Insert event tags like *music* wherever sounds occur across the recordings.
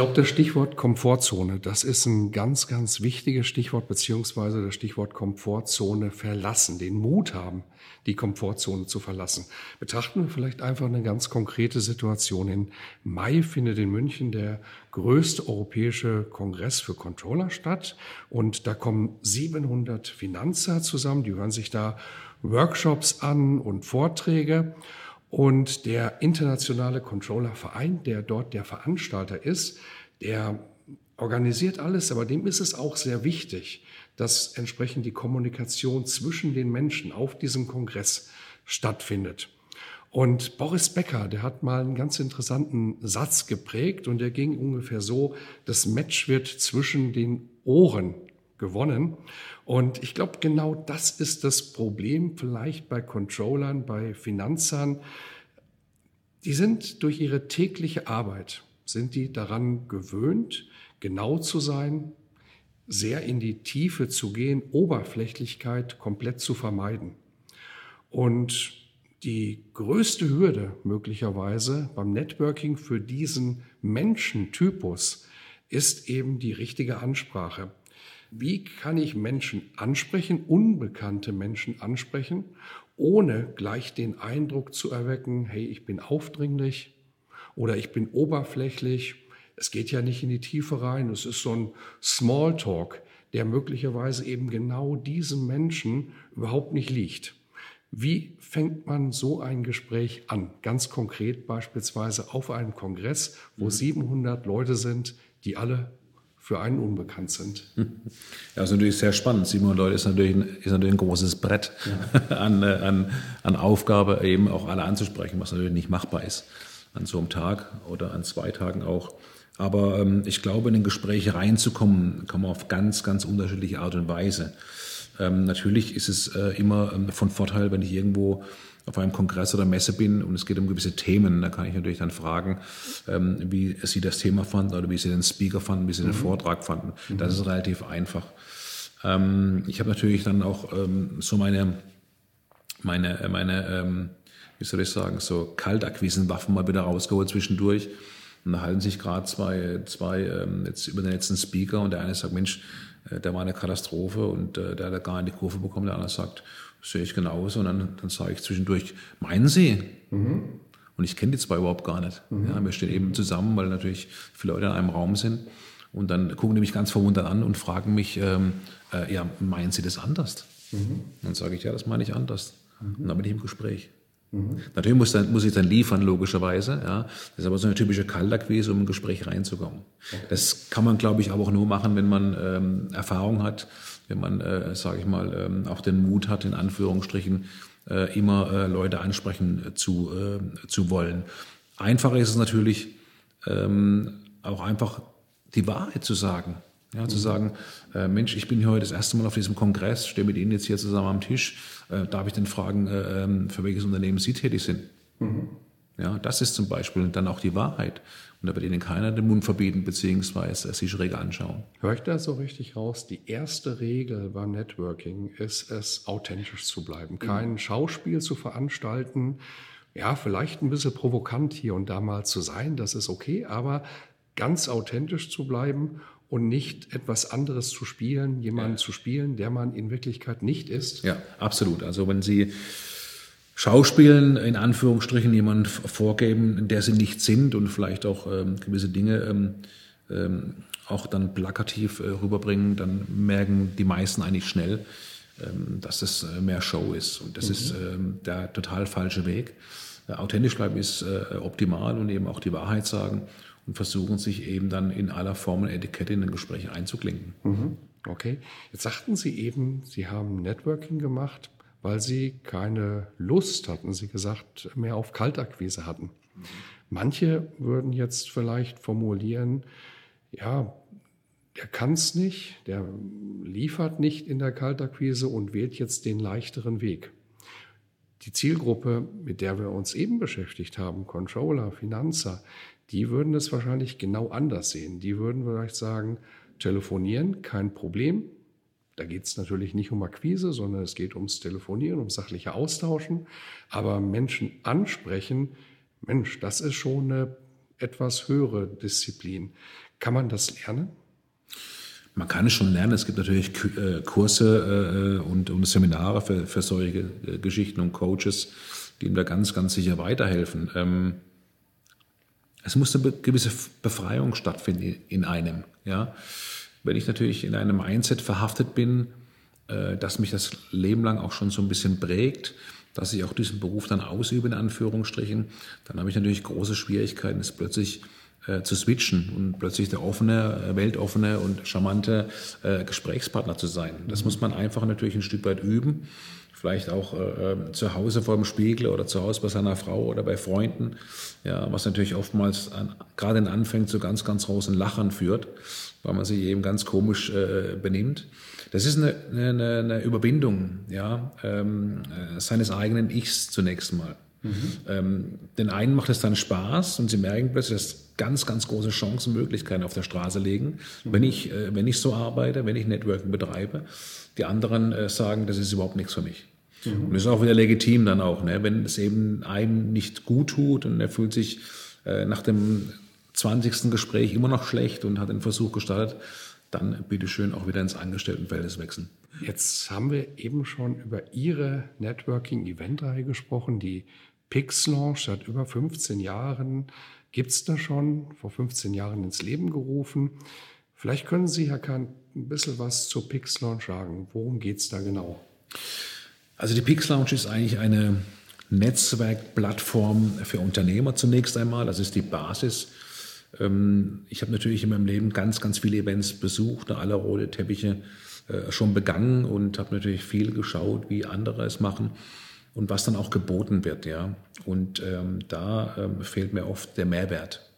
Glaube, das Stichwort Komfortzone, das ist ein ganz, ganz wichtiges Stichwort, beziehungsweise das Stichwort Komfortzone verlassen, den Mut haben, die Komfortzone zu verlassen. Betrachten wir vielleicht einfach eine ganz konkrete Situation. Im Mai findet in München der größte europäische Kongress für Controller statt und da kommen 700 Finanzer zusammen, die hören sich da Workshops an und Vorträge. Und der internationale Controller-Verein, der dort der Veranstalter ist, der organisiert alles, aber dem ist es auch sehr wichtig, dass entsprechend die Kommunikation zwischen den Menschen auf diesem Kongress stattfindet. Und Boris Becker, der hat mal einen ganz interessanten Satz geprägt und der ging ungefähr so, das Match wird zwischen den Ohren gewonnen. Und ich glaube, genau das ist das Problem vielleicht bei Controllern, bei Finanzern. Die sind durch ihre tägliche Arbeit, sind die daran gewöhnt, genau zu sein, sehr in die Tiefe zu gehen, Oberflächlichkeit komplett zu vermeiden. Und die größte Hürde möglicherweise beim Networking für diesen Menschentypus ist eben die richtige Ansprache. Wie kann ich Menschen ansprechen, unbekannte Menschen ansprechen, ohne gleich den Eindruck zu erwecken, hey, ich bin aufdringlich oder ich bin oberflächlich. Es geht ja nicht in die Tiefe rein. Es ist so ein Smalltalk, der möglicherweise eben genau diesem Menschen überhaupt nicht liegt. Wie fängt man so ein Gespräch an? Ganz konkret beispielsweise auf einem Kongress, wo 700 mhm. Leute sind, die alle für einen unbekannt sind. *laughs* Ja, das ist natürlich sehr spannend. 700 Leute ist natürlich ein, ist natürlich ein großes Brett ja. *laughs* an, äh, an, an Aufgabe, eben auch alle anzusprechen, was natürlich nicht machbar ist an so einem Tag oder an zwei Tagen auch. Aber ähm, ich glaube, in ein Gespräch reinzukommen, kann man auf ganz, ganz unterschiedliche Art und Weise. Ähm, natürlich ist es äh, immer ähm, von Vorteil, wenn ich irgendwo auf einem Kongress oder Messe bin und es geht um gewisse Themen, da kann ich natürlich dann fragen, ähm, wie Sie das Thema fanden oder wie Sie den Speaker fanden, wie Sie den mhm. Vortrag fanden. Mhm. Das ist relativ einfach. Ähm, ich habe natürlich dann auch ähm, so meine, meine, meine ähm, wie soll ich sagen, so Kaltakquisenwaffen mal wieder rausgeholt zwischendurch. Und da halten sich gerade zwei, zwei ähm, jetzt über den letzten Speaker und der eine sagt, Mensch, äh, der war eine Katastrophe und äh, der hat gar nicht die Kurve bekommen. Der andere sagt, sehe ich genauso. Und dann, dann sage ich zwischendurch, meinen Sie? Mhm. Und ich kenne die zwei überhaupt gar nicht. Mhm. Ja, wir stehen eben zusammen, weil natürlich viele Leute in einem Raum sind. Und dann gucken die mich ganz verwundert an und fragen mich, ähm, äh, ja, meinen Sie das anders? Mhm. Dann sage ich, ja, das meine ich anders. Mhm. Und dann bin ich im Gespräch. Mhm. Natürlich muss, dann, muss ich dann liefern, logischerweise. Ja. Das ist aber so eine typische Kaltakquise, um ein Gespräch reinzukommen. Okay. Das kann man, glaube ich, aber auch nur machen, wenn man ähm, Erfahrung hat, wenn man, äh, sage ich mal, ähm, auch den Mut hat, in Anführungsstrichen, äh, immer äh, Leute ansprechen äh, zu, äh, zu wollen. Einfacher ist es natürlich, ähm, auch einfach die Wahrheit zu sagen. Ja, zu sagen, äh, Mensch, ich bin hier heute das erste Mal auf diesem Kongress, stehe mit Ihnen jetzt hier zusammen am Tisch. Äh, darf ich denn fragen, äh, ähm, für welches Unternehmen Sie tätig sind? Mhm. Ja, das ist zum Beispiel dann auch die Wahrheit. Und da wird Ihnen keiner den Mund verbieten, beziehungsweise Sie schräg anschauen. Hör ich da so richtig raus? Die erste Regel beim Networking ist es, authentisch zu bleiben. Kein mhm. Schauspiel zu veranstalten. Ja, vielleicht ein bisschen provokant hier und da mal zu sein, das ist okay, aber ganz authentisch zu bleiben und nicht etwas anderes zu spielen, jemanden ja. zu spielen, der man in Wirklichkeit nicht ist. Ja, absolut. Also wenn Sie Schauspielen in Anführungsstrichen jemand vorgeben, der sie nicht sind und vielleicht auch ähm, gewisse Dinge ähm, ähm, auch dann plakativ äh, rüberbringen, dann merken die meisten eigentlich schnell, ähm, dass es äh, mehr Show ist. Und das mhm. ist ähm, der total falsche Weg. Äh, authentisch bleiben ist äh, optimal und eben auch die Wahrheit sagen und versuchen sich eben dann in aller Form und Etikette in ein Gespräch einzuklinken. Mhm. Okay. Jetzt sagten Sie eben, Sie haben Networking gemacht. weil sie keine Lust, hatten sie gesagt, mehr auf Kaltakquise hatten. Manche würden jetzt vielleicht formulieren, ja, der kann es nicht, der liefert nicht in der Kaltakquise und wählt jetzt den leichteren Weg. Die Zielgruppe, mit der wir uns eben beschäftigt haben, Controller, Finanzer, die würden es wahrscheinlich genau anders sehen. Die würden vielleicht sagen, telefonieren, kein Problem. Da geht es natürlich nicht um Akquise, sondern es geht ums Telefonieren, ums sachliche Austauschen. Aber Menschen ansprechen, Mensch, das ist schon eine etwas höhere Disziplin. Kann man das lernen? Man kann es schon lernen. Es gibt natürlich äh, Kurse äh, und, und Seminare für, solche äh, Geschichten und Coaches, die ihm da ganz, ganz sicher weiterhelfen. Ähm, es muss eine gewisse Befreiung stattfinden in einem. Wenn ich natürlich in einem Mindset verhaftet bin, dass mich das Leben lang auch schon so ein bisschen prägt, dass ich auch diesen Beruf dann ausübe, in Anführungsstrichen, dann habe ich natürlich große Schwierigkeiten, es plötzlich äh, zu switchen und plötzlich der offene, äh, weltoffene und charmante äh, Gesprächspartner zu sein. Das muss man einfach natürlich ein Stück weit üben. Vielleicht auch äh, äh, zu Hause vor dem Spiegel oder zu Hause bei seiner Frau oder bei Freunden, ja, was natürlich oftmals an, gerade in Anfängen zu ganz, ganz großen Lachern führt, weil man sich eben ganz komisch äh, benimmt. Das ist eine, eine, eine Überwindung ja, ähm, äh, seines eigenen Ichs zunächst mal. Mhm. Ähm, den einen macht es dann Spaß und sie merken plötzlich, dass ganz, ganz große Chancen, Möglichkeiten auf der Straße liegen, mhm. wenn, ich, äh, wenn ich so arbeite, wenn ich Networking betreibe. Die anderen äh, sagen, das ist überhaupt nichts für mich. Mhm. Und das ist auch wieder legitim dann auch, ne? wenn es eben einem nicht gut tut und er fühlt sich äh, nach dem 20. Gespräch immer noch schlecht und hat den Versuch gestartet, dann bitte schön auch wieder ins Angestelltenverhältnis wechseln. Jetzt haben wir eben schon über Ihre Networking-Event-Reihe gesprochen, die Pix Launch seit über 15 Jahren. Gibt es da schon, vor 15 Jahren ins Leben gerufen. Vielleicht können Sie, Herr Kahn, ein bisschen was zur Pix sagen. Worum geht es da genau? Also die Pix ist eigentlich eine Netzwerkplattform für Unternehmer zunächst einmal. Das ist die Basis ähm, ich habe natürlich in meinem Leben ganz, ganz viele Events besucht, alle rote Teppiche äh, schon begangen und habe natürlich viel geschaut, wie andere es machen und was dann auch geboten wird. Ja. Und ähm, da ähm, fehlt mir oft der Mehrwert.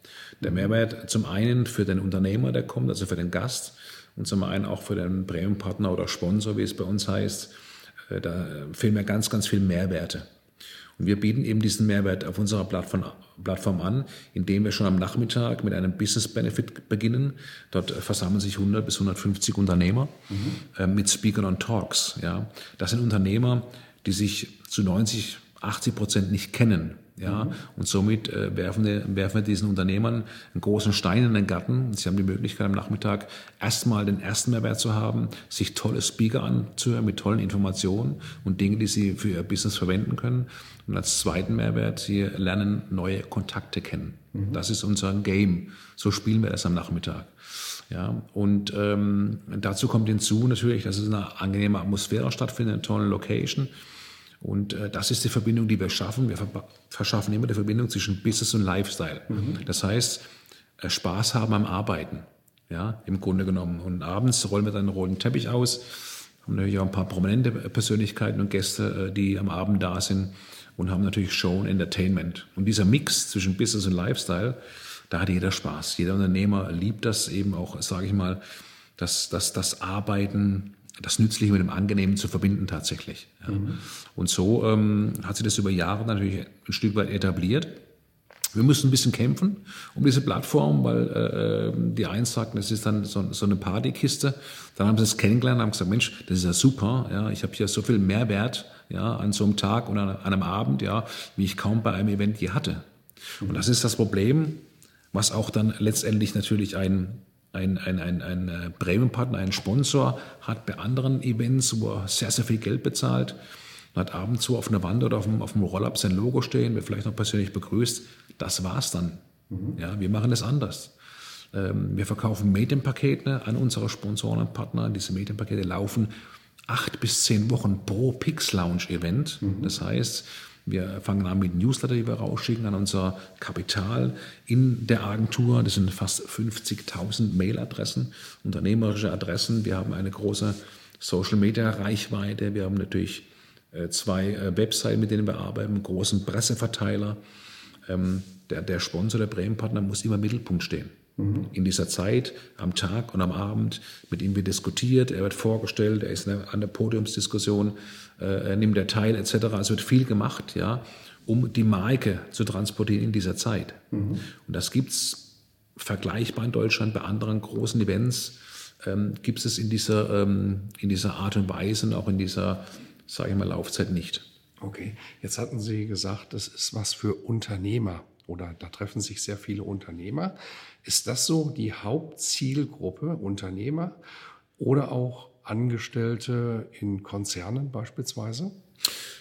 Der Mehrwert zum einen für den Unternehmer, der kommt, also für den Gast, und zum einen auch für den Premium-Partner oder Sponsor, wie es bei uns heißt. Äh, da fehlen mir ganz, ganz viele Mehrwerte. Und wir bieten eben diesen Mehrwert auf unserer Plattform, Plattform an, indem wir schon am Nachmittag mit einem Business Benefit beginnen. Dort versammeln sich 100 bis 150 Unternehmer mhm. äh, mit Speakern und Talks. Ja. Das sind Unternehmer, die sich zu 90, 80 Prozent nicht kennen. Ja, mhm. und somit äh, werfen, wir, werfen wir diesen Unternehmern einen großen Stein in den Garten. Sie haben die Möglichkeit am Nachmittag erstmal den ersten Mehrwert zu haben, sich tolle Speaker anzuhören mit tollen Informationen und Dinge, die sie für ihr Business verwenden können. Und als zweiten Mehrwert, sie lernen neue Kontakte kennen. Mhm. Das ist unser Game. So spielen wir das am Nachmittag. Ja, und ähm, dazu kommt hinzu natürlich, dass es eine angenehme Atmosphäre stattfindet, eine tolle Location. Und äh, das ist die Verbindung, die wir schaffen. Wir verschaffen immer die Verbindung zwischen Business und Lifestyle. Mhm. Das heißt, äh, Spaß haben am Arbeiten, ja, im Grunde genommen. Und abends rollen wir dann einen roten Teppich aus. Haben natürlich auch ein paar prominente Persönlichkeiten und Gäste, äh, die am Abend da sind und haben natürlich Show und Entertainment. Und dieser Mix zwischen Business und Lifestyle, da hat jeder Spaß. Jeder Unternehmer liebt das eben auch, sage ich mal, dass das, das Arbeiten das Nützliche mit dem Angenehmen zu verbinden tatsächlich. Ja. Mhm. Und so ähm, hat sich das über Jahre natürlich ein Stück weit etabliert. Wir müssen ein bisschen kämpfen um diese Plattform, weil äh, die einen sagten, das ist dann so, so eine Partykiste. Dann haben sie es kennengelernt und haben gesagt, Mensch, das ist ja super. Ja, ich habe hier so viel Mehrwert ja, an so einem Tag und an, einem Abend, ja, wie ich kaum bei einem Event je hatte. Und das ist das Problem, was auch dann letztendlich natürlich ein ein, ein, ein, ein äh, Premium-Partner, ein Sponsor hat bei anderen Events, wo er sehr, sehr viel Geld bezahlt, hat ab und zu auf einer Wand oder auf dem, auf dem Roll-Up sein Logo stehen, wird vielleicht noch persönlich begrüßt. Das war's dann. Mhm. Ja, wir machen es anders. Ähm, wir verkaufen Medienpakete an unsere Sponsoren und Partner. Diese Medienpakete laufen acht bis zehn Wochen pro Pix Lounge Event. Mhm. Das heißt, wir fangen an mit Newsletter, die wir rausschicken an unser Kapital in der Agentur. Das sind fast 50.000 Mailadressen, unternehmerische Adressen. Wir haben eine große Social Media Reichweite. Wir haben natürlich äh, zwei äh, Webseiten, mit denen wir arbeiten, einen großen Presseverteiler. Ähm, der, der Sponsor, der Bremenpartner muss immer im Mittelpunkt stehen. Mhm. In dieser Zeit, am Tag und am Abend, mit ihm wird diskutiert, er wird vorgestellt, er ist an der Podiumsdiskussion, äh, er nimmt er teil, etc. Es wird viel gemacht, ja, um die Marke zu transportieren in dieser Zeit. Mhm. Und das gibt es vergleichbar in Deutschland bei anderen großen Events, ähm, gibt es in dieser, ähm, in dieser Art und Weise und auch in dieser, sage ich mal, Laufzeit nicht. Okay, jetzt hatten Sie gesagt, das ist was für Unternehmer oder da treffen sich sehr viele Unternehmer. Ist das so die Hauptzielgruppe Unternehmer oder auch Angestellte in Konzernen beispielsweise?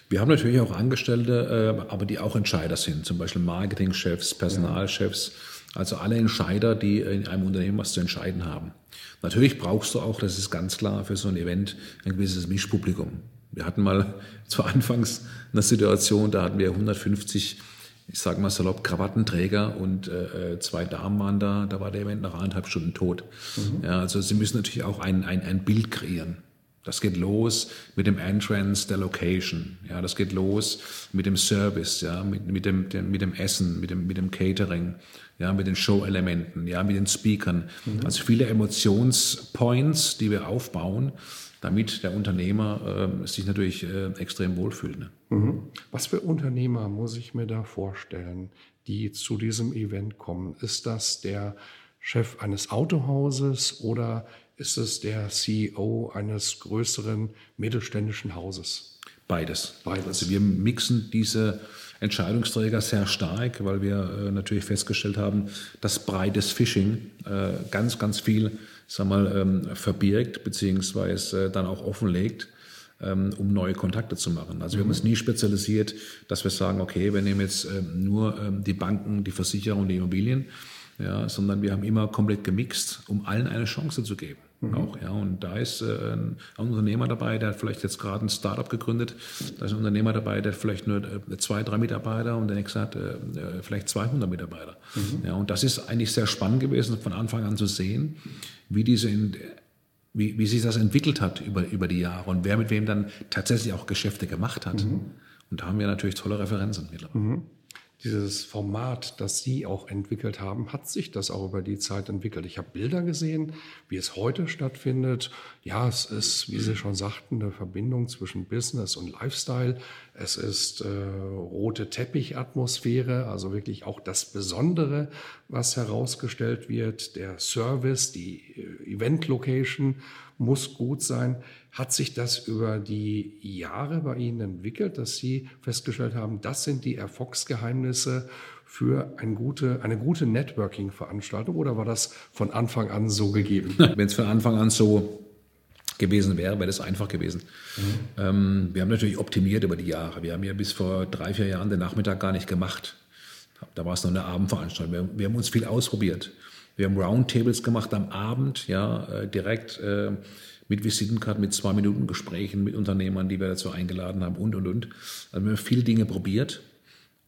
Wir haben natürlich auch Angestellte, äh, aber die auch Entscheider sind, zum Beispiel Marketingchefs, Personalchefs, also alle Entscheider, die in einem Unternehmen was zu entscheiden haben. Natürlich brauchst du auch, das ist ganz klar, für so ein Event ein gewisses Mischpublikum. Wir hatten mal *laughs* zu Anfangs eine Situation, da hatten wir 150, ich sage mal salopp, Krawattenträger und äh, zwei Damen waren da, da war der Event nach anderthalb Stunden tot. Mhm. Ja, also sie müssen natürlich auch ein, ein, ein Bild kreieren. Das geht los mit dem Entrance der Location. Ja, das geht los mit dem Service, ja, mit, mit, dem, dem, mit dem Essen, mit dem, mit dem Catering, ja, mit den Show-Elementen, ja, mit den Speakern. Mhm. Also viele Emotionspoints, die wir aufbauen, damit der Unternehmer äh, sich natürlich äh, extrem wohlfühlt. Ne? Mhm. Was für Unternehmer muss ich mir da vorstellen, die zu diesem Event kommen? Ist das der Chef eines Autohauses oder ist es der CEO eines größeren mittelständischen Hauses? Beides. Beides. Also wir mixen diese Entscheidungsträger sehr stark, weil wir äh, natürlich festgestellt haben, dass breites Phishing äh, ganz, ganz viel sag mal, ähm, verbirgt beziehungsweise dann auch offenlegt, ähm, um neue Kontakte zu machen. Also wir haben uns nie spezialisiert, dass wir sagen, okay, wir nehmen jetzt ähm, nur die Banken, die Versicherung, die Immobilien, ja, sondern wir haben immer komplett gemixt, um allen eine Chance zu geben. Mhm. Auch, ja. Und da ist äh, ein Unternehmer dabei, der hat vielleicht jetzt gerade ein Startup gegründet. Da ist ein Unternehmer dabei, der hat vielleicht nur äh, zwei, drei Mitarbeiter und der nächste hat äh, äh vielleicht 200 Mitarbeiter. Mhm. Ja, und das ist eigentlich sehr spannend gewesen, von Anfang an zu sehen, wie diese in, wie, wie sich das entwickelt hat über, über die Jahre und wer mit wem dann tatsächlich auch Geschäfte gemacht hat. Mhm. Und da haben wir natürlich tolle Referenzen mittlerweile. Dieses Format, das Sie auch entwickelt haben, hat sich das auch über die Zeit entwickelt. Ich habe Bilder gesehen, wie es heute stattfindet. Ja, es ist, wie Sie schon sagten, eine Verbindung zwischen Business und Lifestyle. Es ist äh, rote Teppichatmosphäre, also wirklich auch das Besondere, was herausgestellt wird. Der Service, die äh, Event Location muss gut sein. Hat sich das über die Jahre bei Ihnen entwickelt, dass Sie festgestellt haben, das sind die Erfolgsgeheimnisse für eine gute, eine gute Networking-Veranstaltung oder war das von Anfang an so gegeben? *laughs* Wenn es von Anfang an so gewesen wäre, wäre das einfach gewesen. Mhm. Ähm, wir haben natürlich optimiert über die Jahre. Wir haben ja bis vor drei, vier Jahren den Nachmittag gar nicht gemacht. Da war es noch eine Abendveranstaltung. Wir, wir haben uns viel ausprobiert. Wir haben Roundtables gemacht am Abend, ja, äh, direkt äh, mit Visitenkarten, mit zwei Minuten Gesprächen mit Unternehmern, die wir dazu eingeladen haben und, und, und. Also wir haben viele Dinge probiert,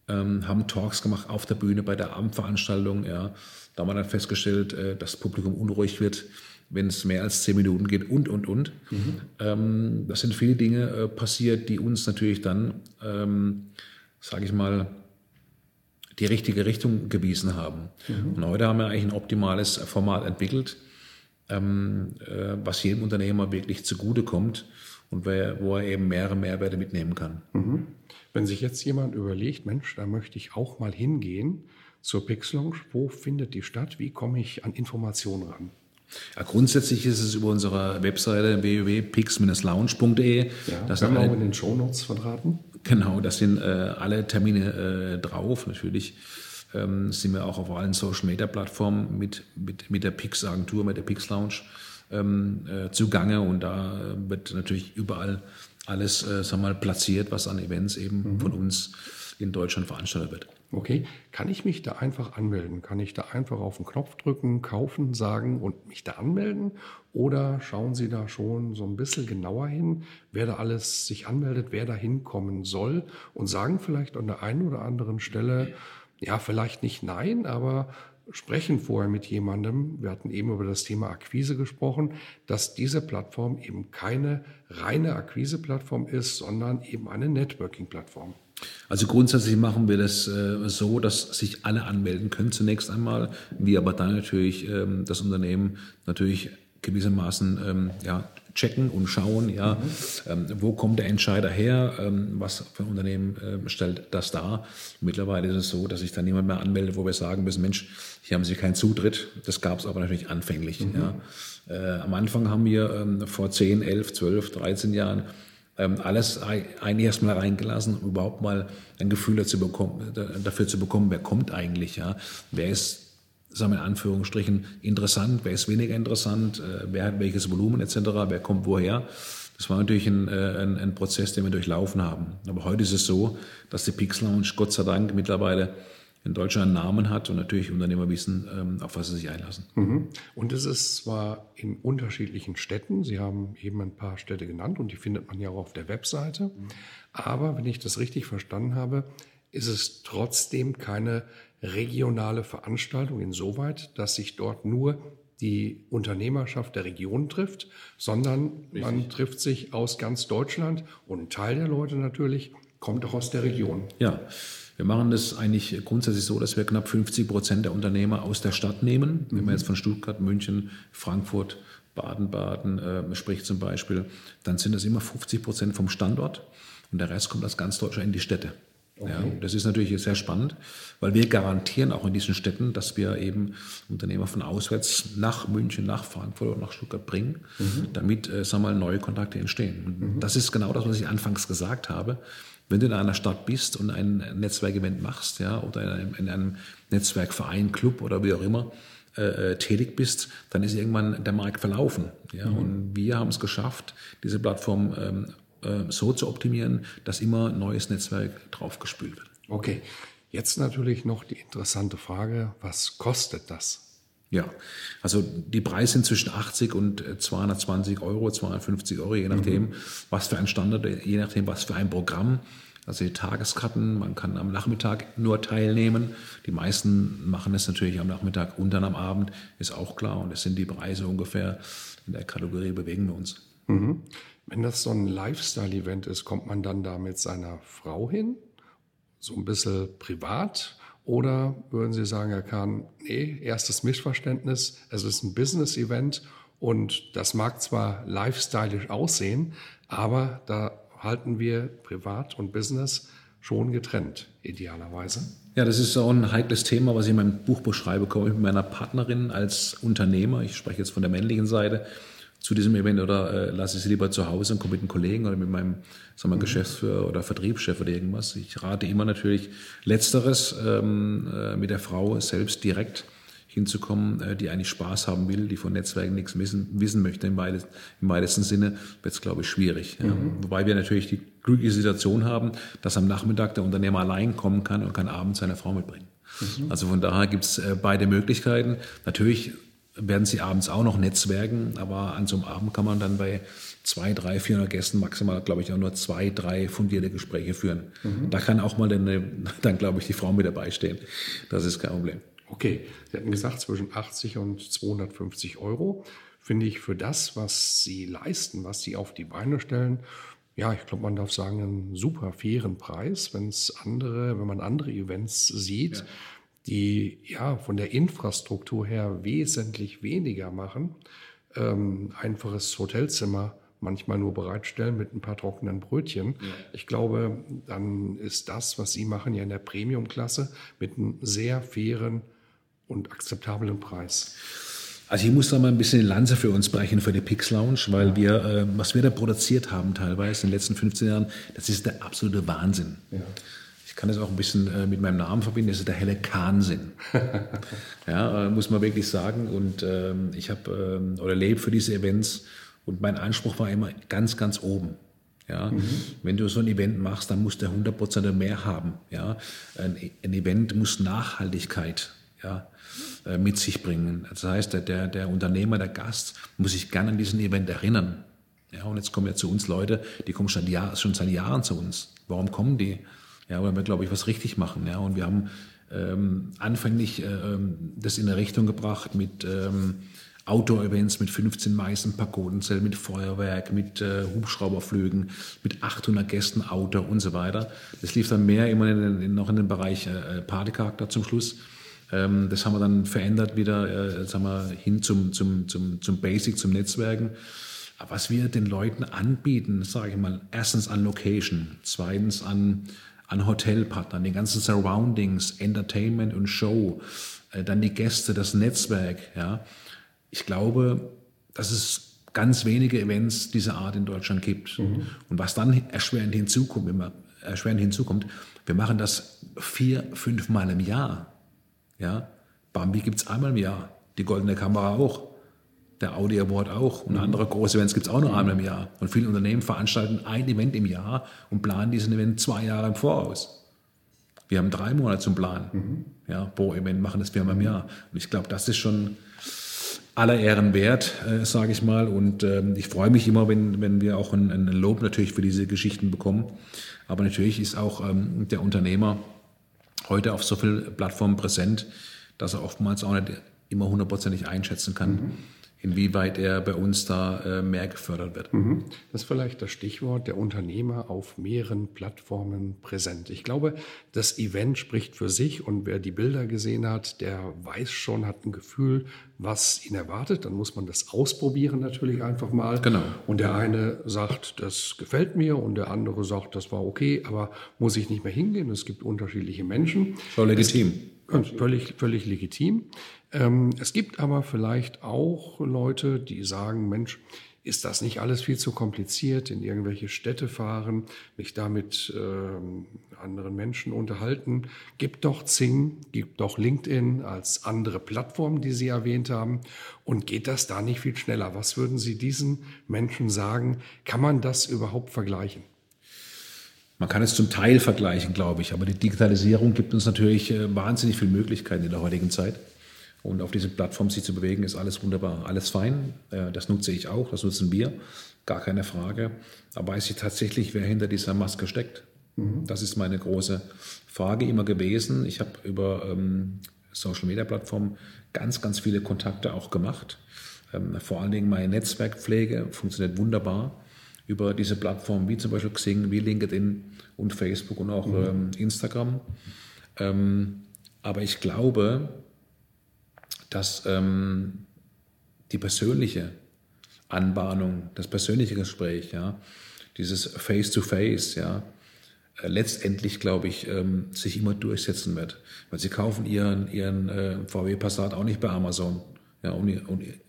ähm, haben Talks gemacht auf der Bühne bei der Abendveranstaltung, ja. Da haben wir dann festgestellt, äh, dass das Publikum unruhig wird, wenn es mehr als zehn Minuten geht und, und, und. Mhm. Ähm, das sind viele Dinge äh, passiert, die uns natürlich dann, ähm, sage ich mal, die richtige Richtung gewiesen haben. Mhm. Und heute haben wir eigentlich ein optimales Format entwickelt, ähm, äh, was jedem Unternehmer wirklich zugutekommt und wer, wo er eben mehrere Mehrwerte mitnehmen kann. Mhm. Wenn sich jetzt jemand überlegt, Mensch, da möchte ich auch mal hingehen zur Pixlounge, wo findet die statt? Wie komme ich an Informationen ran? Ja, grundsätzlich ist es über unsere Webseite www.pix-lounge.de. Ja, das haben wir auch in den Shownotes verraten. Genau, das sind äh, alle Termine äh, drauf. Natürlich ähm, sind wir auch auf allen Social Media Plattformen mit, mit, mit der Pix Agentur, mit der Pix Lounge ähm, äh, zugange und da äh, wird natürlich überall alles äh, sag mal, platziert, was an Events eben mhm. von uns in Deutschland veranstaltet wird. Okay, kann ich mich da einfach anmelden? Kann ich da einfach auf den Knopf drücken, kaufen, sagen und mich da anmelden? Oder schauen Sie da schon so ein bisschen genauer hin, wer da alles sich anmeldet, wer da hinkommen soll und sagen vielleicht an der einen oder anderen Stelle, ja, vielleicht nicht nein, aber sprechen vorher mit jemandem, wir hatten eben über das Thema Akquise gesprochen, dass diese Plattform eben keine reine Akquise-Plattform ist, sondern eben eine Networking-Plattform. Also grundsätzlich machen wir das äh, so, dass sich alle anmelden können zunächst einmal, wir aber dann natürlich ähm, das Unternehmen natürlich gewissermaßen ähm, ja, checken und schauen, ja, ähm, wo kommt der Entscheider her, ähm, was für ein Unternehmen ähm, stellt das dar. Mittlerweile ist es so, dass sich dann niemand mehr anmeldet, wo wir sagen müssen, Mensch, hier haben Sie keinen Zutritt. Das gab es aber natürlich anfänglich. Mhm. Ja. Äh, am Anfang haben wir ähm, vor 10, 11, 12, 13 Jahren alles eigentlich erstmal reingelassen, um überhaupt mal ein Gefühl dazu bekommen, dafür zu bekommen, wer kommt eigentlich, ja, wer ist sagen wir in Anführungsstrichen, interessant, wer ist weniger interessant, äh, wer hat welches Volumen etc., wer kommt woher. Das war natürlich ein, äh, ein, ein, Prozess, den wir durchlaufen haben. Aber heute ist es so, dass die Pix Lounge Gott sei Dank mittlerweile in Deutschland einen Namen hat und natürlich Unternehmer wissen, ähm, auf was sie sich einlassen. Mhm. Und es ist zwar in unterschiedlichen Städten, Sie haben eben ein paar Städte genannt und die findet man ja auch auf der Webseite, mhm. aber wenn ich das richtig verstanden habe, ist es trotzdem keine regionale Veranstaltung insoweit, dass sich dort nur die Unternehmerschaft der Region trifft, sondern Richtig. man trifft sich aus ganz Deutschland und ein Teil der Leute natürlich kommt auch aus der Region. Ja, wir machen das eigentlich grundsätzlich so, dass wir knapp 50 Prozent der Unternehmer aus der Stadt nehmen. Wenn man mhm. jetzt von Stuttgart, München, Frankfurt, Baden-Baden äh, spricht zum Beispiel, dann sind das immer 50 Prozent vom Standort und der Rest kommt aus ganz Deutschland in die Städte. Okay. Ja, das ist natürlich sehr spannend, weil wir garantieren auch in diesen Städten, dass wir eben Unternehmer von auswärts nach München, nach Frankfurt oder nach Stuttgart bringen, mhm. damit äh, sagen wir mal, neue Kontakte entstehen. Mhm. Das ist genau das, was ich anfangs gesagt habe. Wenn du in einer Stadt bist und ein Netzwerkevent machst, ja, oder in einem, in einem Netzwerkverein, Club oder wie auch immer, äh, äh tätig bist, dann ist irgendwann der Markt verlaufen. Ja? Mhm. Und wir haben es geschafft, diese Plattform ähm, äh, so zu optimieren, dass immer neues Netzwerk draufgespült wird. Okay, jetzt natürlich noch die interessante Frage, was kostet das? Ja, also die Preise sind zwischen 80 und 220 Euro, 250 Euro, je nachdem, mhm. was für ein Standard, je nachdem, was für ein Programm. Also die Tageskarten, man kann am Nachmittag nur teilnehmen. Die meisten machen es natürlich am Nachmittag und dann am Abend, ist auch klar. Und es sind die Preise ungefähr in der Kategorie bewegen wir uns. Mhm. Wenn das so ein Lifestyle-Event ist, kommt man dann da mit seiner Frau hin? So ein bisschen privat? Oder würden Sie sagen, Herr Kahn, nee, erstes Missverständnis, es ist ein Business-Event und das mag zwar lifestyleisch aussehen, aber da halten wir Privat und Business schon getrennt, idealerweise. Ja, das ist auch ein heikles Thema, was ich in meinem Buch beschreibe. Komme ich mit meiner Partnerin als Unternehmer, ich spreche jetzt von der männlichen Seite, zu diesem Event oder äh, lasse ich sie lieber zu Hause und komme mit einem Kollegen oder mit meinem sagen wir, mhm. Geschäftsführer oder Vertriebschef oder irgendwas. Ich rate immer natürlich Letzteres, ähm, äh, mit der Frau selbst direkt hinzukommen, äh, die eigentlich Spaß haben will, die von Netzwerken nichts wissen, wissen möchte im, weitesten, im weitesten Sinne, wird es, glaube ich, schwierig. Mhm. Ja. Wobei wir natürlich die glückliche Situation haben, dass am Nachmittag der Unternehmer allein kommen kann und kann abends seine Frau mitbringen. Mhm. Also von daher gibt es äh, beide Möglichkeiten. Natürlich werden sie abends auch noch netzwerken, aber an so einem Abend kann man dann bei zwei, drei, 400 Gästen maximal, glaube ich, auch nur zwei, drei fundierte Gespräche führen. Mhm. Da kann auch mal dann, *laughs* dann, glaube ich, die Frau mit dabei stehen. Das ist kein Problem. Okay, Sie hatten gesagt, zwischen 80 und 250 Euro finde ich für das, was Sie leisten, was Sie auf die Beine stellen, ja, ich glaube, man darf sagen, einen super fairen Preis, wenn es andere, wenn man andere Events sieht. Ja die ja von der Infrastruktur her wesentlich weniger machen. Ähm, einfaches Hotelzimmer manchmal nur bereitstellen mit ein paar trockenen Brötchen. Ja. Ich glaube, dann ist das, was Sie machen, ja in der Premium-Klasse mit einem sehr fairen und akzeptablen Preis. Also ich muss da mal ein bisschen die Lanze für uns brechen, für die Pix Lounge, weil ja. wir, äh, was wir da produziert haben teilweise in den letzten 15 Jahren, das ist der absolute Wahnsinn. Ja ich kann das auch ein bisschen äh, mit meinem Namen verbinden, das ist der helle Kahnsinn. *laughs* ja, äh, muss man wirklich sagen. Und ähm, ich habe ähm, oder lebe für diese Events und mein Anspruch war immer ganz, ganz oben. Ja, mhm. wenn du so ein Event machst, dann muss der 100% mehr haben. Ja, ein, ein Event muss Nachhaltigkeit ja, äh, mit sich bringen. Das heißt, der, der Unternehmer, der Gast muss sich gerne an diesen Event erinnern. Ja, und jetzt kommen ja zu uns Leute, die kommen schon, Jahr, schon seit Jahren zu uns. Warum kommen die? Ja, weil wir, glaube ich, was richtig machen. Ja, und wir haben ähm, anfänglich äh, ähm, das in eine Richtung gebracht mit ähm, Outdoor-Events mit 15 Meißen, Pagodenzellen, mit Feuerwerk, mit äh, Hubschrauberflügen, mit 800 Gästen, Outdoor und so weiter. Das lief dann mehr immer in, in, noch in den Bereich äh, Partycharakter zum Schluss. Ähm, das haben wir dann verändert wieder äh, sagen wir, hin zum, zum, zum, zum Basic, zum Netzwerken. Aber was wir den Leuten anbieten, sage ich mal, erstens an Location, zweitens an, an Hotelpartnern, den ganzen Surroundings, Entertainment und Show, äh, dann die Gäste, das Netzwerk, ja, ich glaube, dass es ganz wenige Events dieser Art in Deutschland gibt. Mhm. Und was dann erschwerend hinzukommt, immer erschwerend hinzukommt, wir machen das vier, fünf Mal im Jahr. Ja? Bambi gibt es einmal im Jahr, die Goldene Kamera auch, der Audi Award auch und mhm. andere große Events gibt es auch noch einmal im Jahr. Und viele Unternehmen veranstalten ein Event im Jahr und planen diesen Event zwei Jahre im Voraus. Wir haben drei Monate zum Planen. Mhm. Ja, pro Event machen das viermal im Jahr. Und ich glaube, das ist schon aller Ehren wert, äh, sage ich mal. Und ähm, ich freue mich immer, wenn, wenn wir auch ein, ein, Lob natürlich für diese Geschichten bekommen. Aber natürlich ist auch ähm, der Unternehmer heute auf so vielen Plattformen präsent, dass er oftmals auch nicht immer hundertprozentig einschätzen kann. Mhm inwieweit er bei uns da äh, mehr gefördert wird. Mhm. Das ist vielleicht das Stichwort der Unternehmer auf mehreren Plattformen präsent. Ich glaube, das Event spricht für sich und wer die Bilder gesehen hat, der weiß schon, hat ein Gefühl, was ihn erwartet. Dann muss man das ausprobieren natürlich einfach mal. Genau. Und der eine sagt, das gefällt mir und der andere sagt, das war okay, aber muss ich nicht mehr hingehen. Es gibt unterschiedliche Menschen. So legitim. Völlig, völlig legitim. Ähm, es gibt aber vielleicht auch Leute, die sagen, Mensch, ist das nicht alles viel zu kompliziert, in irgendwelche Städte fahren, mich da mit äh, anderen Menschen unterhalten? Gibt doch Zing, gibt doch LinkedIn als andere Plattform, die Sie erwähnt haben. Und geht das da nicht viel schneller? Was würden Sie diesen Menschen sagen? Kann man das überhaupt vergleichen? Man kann es zum Teil vergleichen, glaube ich, aber die Digitalisierung gibt uns natürlich äh, wahnsinnig viele Möglichkeiten in der heutigen Zeit. Und auf diese Plattform sich zu bewegen, ist alles wunderbar, alles fein. Äh, das nutze ich auch, das nutzen wir, gar keine Frage. Aber weiß ich tatsächlich, wer hinter dieser Maske steckt? Mhm. Das ist meine große Frage immer gewesen. Ich habe über ähm, Social Media Plattformen ganz, ganz viele Kontakte auch gemacht. Ähm, vor allen Dingen meine Netzwerkpflege funktioniert wunderbar über diese Plattformen wie zum Beispiel Xing, wie LinkedIn und Facebook und auch mhm. ähm, Instagram. Ähm, aber ich glaube, dass ähm, die persönliche Anbahnung, das persönliche Gespräch, ja, dieses Face-to-Face, -face, ja, äh, letztendlich, glaube ich, ähm, sich immer durchsetzen wird. Weil sie kaufen ihren, ihren äh, VW Passat auch nicht bei Amazon. Ja, und,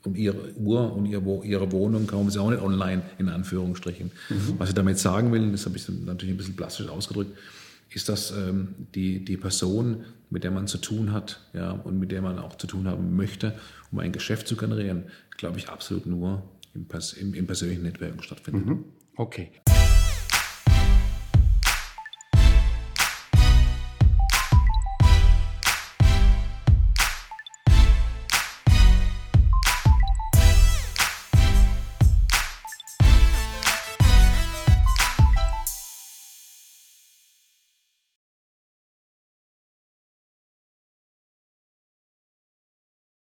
und, ihre Uhr und ihre, Wohnung kaufen sie auch nicht online, in Anführungsstrichen. Mhm. Was ich damit sagen will, das habe ich natürlich ein bisschen plastisch ausgedrückt, ist, dass ähm, die, die Person, mit der man zu tun hat ja, und mit der man auch zu tun haben möchte, um ein Geschäft zu generieren, glaube ich, absolut nur im, im, im persönlichen Netzwerken stattfindet. Mhm. Okay.